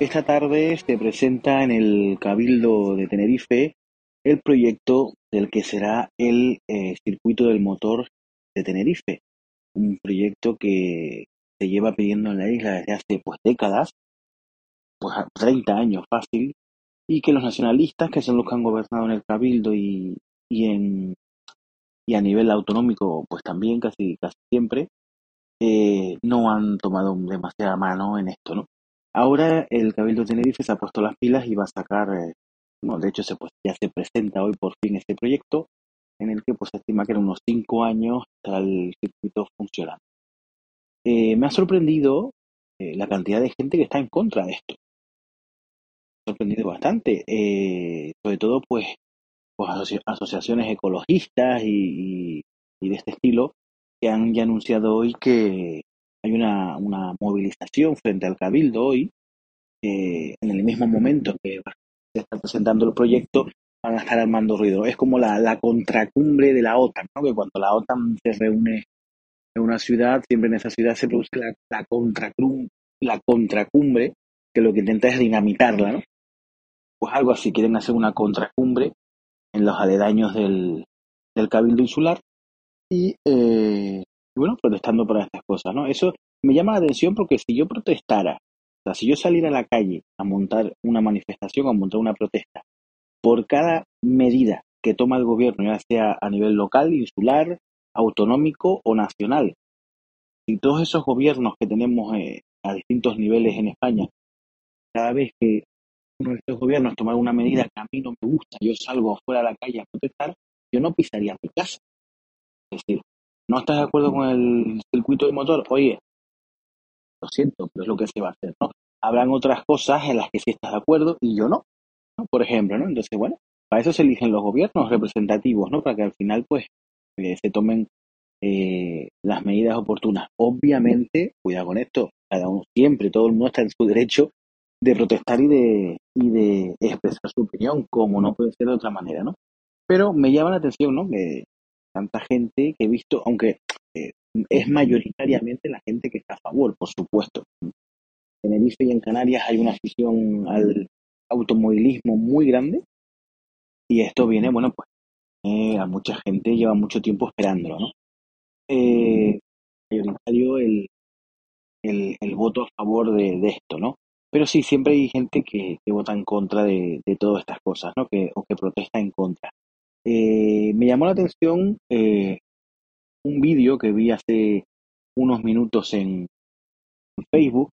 Esta tarde se presenta en el Cabildo de Tenerife el proyecto del que será el eh, circuito del motor de Tenerife, un proyecto que se lleva pidiendo en la isla desde hace pues décadas, pues 30 años fácil, y que los nacionalistas, que son los que han gobernado en el Cabildo y, y en y a nivel autonómico, pues también casi casi siempre, eh, no han tomado demasiada mano en esto, ¿no? Ahora el Cabildo de Tenerife se ha puesto las pilas y va a sacar, eh, bueno, de hecho se, pues, ya se presenta hoy por fin este proyecto en el que pues se estima que en unos cinco años está el circuito funcionando. Eh, me ha sorprendido eh, la cantidad de gente que está en contra de esto. Me ha sorprendido bastante, eh, sobre todo pues, pues asoci- asociaciones ecologistas y, y- y de este estilo que han ya anunciado hoy que hay una, una movilización frente al Cabildo hoy, eh, en el mismo momento que se está presentando el proyecto, van a estar armando ruido. Es como la, la contracumbre de la OTAN, ¿no? que cuando la OTAN se reúne en una ciudad, siempre en esa ciudad se produce la, la, contracrum- la contracumbre, que lo que intenta es dinamitarla, ¿no? Pues algo así, quieren hacer una contracumbre en los aledaños del, del Cabildo Insular y, eh, y bueno, protestando por estas cosas, ¿no? Eso me llama la atención porque si yo protestara, o sea, si yo saliera a la calle a montar una manifestación, a montar una protesta, por cada medida que toma el gobierno, ya sea a nivel local, insular, autonómico o nacional, y todos esos gobiernos que tenemos eh, a distintos niveles en España, cada vez que uno de estos gobiernos toma una medida que a mí no me gusta, yo salgo afuera a la calle a protestar, yo no pisaría mi casa. Es decir, ¿no estás de acuerdo con el circuito de motor? Oye, lo siento, pero es lo que se va a hacer, ¿no? Habrán otras cosas en las que sí estás de acuerdo y yo no, Por ejemplo, ¿no? Entonces, bueno, para eso se eligen los gobiernos representativos, ¿no? Para que al final, pues, eh, se tomen eh, las medidas oportunas. Obviamente, cuidado con esto, cada uno siempre, todo el mundo está en su derecho de protestar y de, y de expresar su opinión, como no puede ser de otra manera, ¿no? Pero me llama la atención, ¿no? Que tanta gente que he visto, aunque eh, es mayoritariamente la gente que está a favor, por supuesto. En Tenerife y en Canarias hay una afición al automovilismo muy grande y esto viene, bueno, pues eh, a mucha gente lleva mucho tiempo esperándolo, ¿no? Eh, mayoritario el, el, el voto a favor de, de esto, ¿no? Pero sí, siempre hay gente que, que vota en contra de, de todas estas cosas, ¿no? Que, o que protesta en contra. Eh, me llamó la atención eh, un vídeo que vi hace unos minutos en Facebook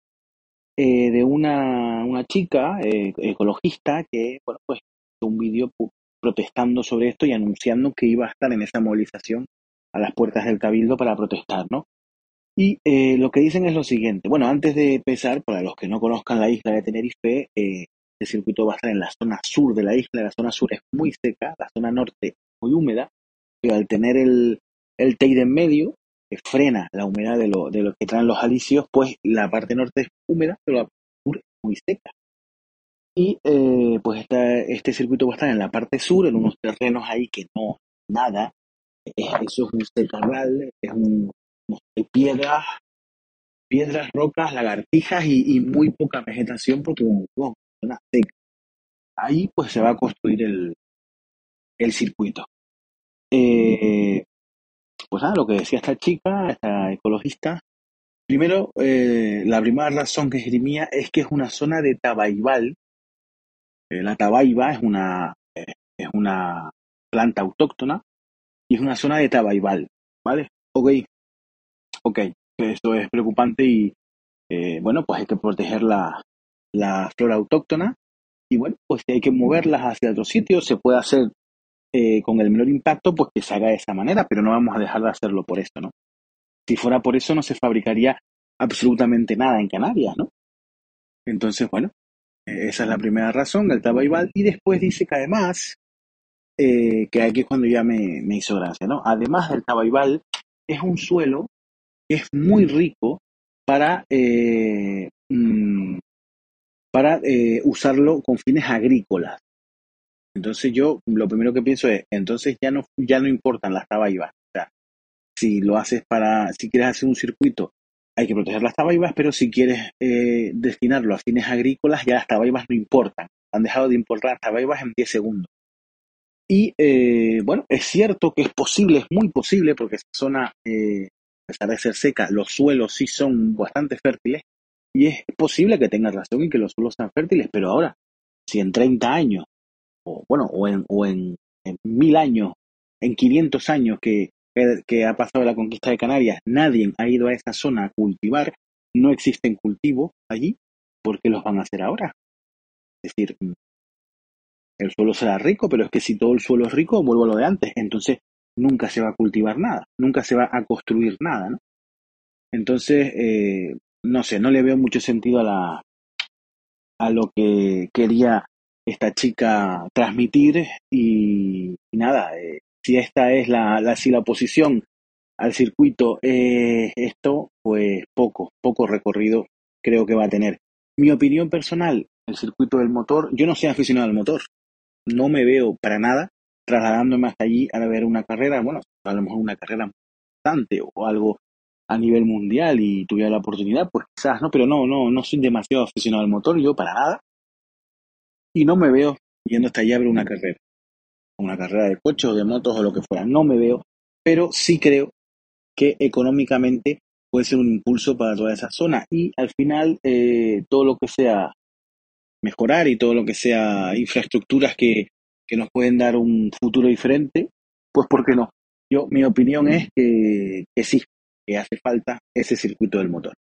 eh, de una, una chica eh, ecologista que, bueno, pues un vídeo protestando sobre esto y anunciando que iba a estar en esa movilización a las puertas del Cabildo para protestar, ¿no? Y eh, lo que dicen es lo siguiente. Bueno, antes de empezar, para los que no conozcan la isla de Tenerife, eh, el circuito va a estar en la zona sur de la isla. La zona sur es muy seca, la zona norte muy húmeda, pero al tener el, el Teide en medio, frena la humedad de lo, de lo que traen los alisios, pues la parte norte es húmeda, pero la parte sur es muy seca. Y eh, pues esta, este circuito va a estar en la parte sur, en unos terrenos ahí que no, nada. Es- eso es un secarral, es un, no sé, piedras, piedras, rocas, lagartijas y, muy poca vegetación porque como es zona seca. Ahí pues se va a construir el, el circuito. Eh, pues nada, lo que decía esta chica, esta ecologista, primero, eh, la primera razón que esgrimía es que es una zona de tabaibal. Eh, la tabaiba es una, eh, es una planta autóctona y es una zona de tabaibal, ¿vale? Ok, ok. esto es preocupante y bueno, pues hay que proteger la, la flora autóctona y bueno, pues hay que moverlas hacia otro sitio, se puede hacer eh, con el menor impacto, pues que se haga de esa manera, pero no vamos a dejar de hacerlo por esto, ¿no? Si fuera por eso, no se fabricaría absolutamente nada en Canarias, ¿no? Entonces, bueno, eh, esa es la primera razón, el tabaibal, y después dice que además, eh, que aquí es cuando ya me, hizo gracia, ¿no? Además del tabaibal, es un suelo que es muy rico para, mm, para usarlo con fines agrícolas. Entonces yo lo primero que pienso es, entonces ya no, ya no importan las tabaibas. O sea, si lo haces para, si quieres hacer un circuito, hay que proteger las tabaibas, pero si quieres eh, destinarlo a fines agrícolas, ya las tabaibas no importan. Han dejado de importar las tabaibas en 10 segundos. Y eh, bueno, es cierto que es posible, es muy posible, porque esa zona, eh, a pesar de ser seca, los suelos sí son bastante fértiles, y es posible que tengas razón y que los suelos sean fértiles, pero ahora, si en 30 años o bueno, o en, o en, mil años, en 500 años que, que, ha pasado la conquista de Canarias, nadie ha ido a esa zona a cultivar, no existen cultivos allí, ¿por qué los van a hacer ahora? Es decir, mm, el suelo será rico, pero es que si todo el suelo es rico, vuelvo a lo de antes, entonces nunca se va a cultivar nada, nunca se va a construir nada, ¿no? Entonces, eh, no sé, no le veo mucho sentido a la a lo que quería esta chica transmitir y, nada, eh, si esta es la, la, si la oposición al circuito es esto, pues poco, poco recorrido creo que va a tener. Mi opinión personal, el circuito del motor, yo no soy aficionado al motor, no me veo para nada trasladándome hasta allí a ver una carrera, bueno, a lo mejor una carrera importante o algo a nivel mundial y tuviera la oportunidad, pues quizás, ¿no? Pero no, no, no soy demasiado aficionado al motor, yo para nada y no me veo yendo hasta allá a ver una carrera, una carrera de coches o de motos o lo que fuera, no me veo, pero sí creo que económicamente puede ser un impulso para toda esa zona y al final eh, todo lo que sea mejorar y todo lo que sea infraestructuras que, que nos pueden dar un futuro diferente, pues ¿por qué no? Yo, mi opinión es que, que sí, que hace falta ese circuito del motor.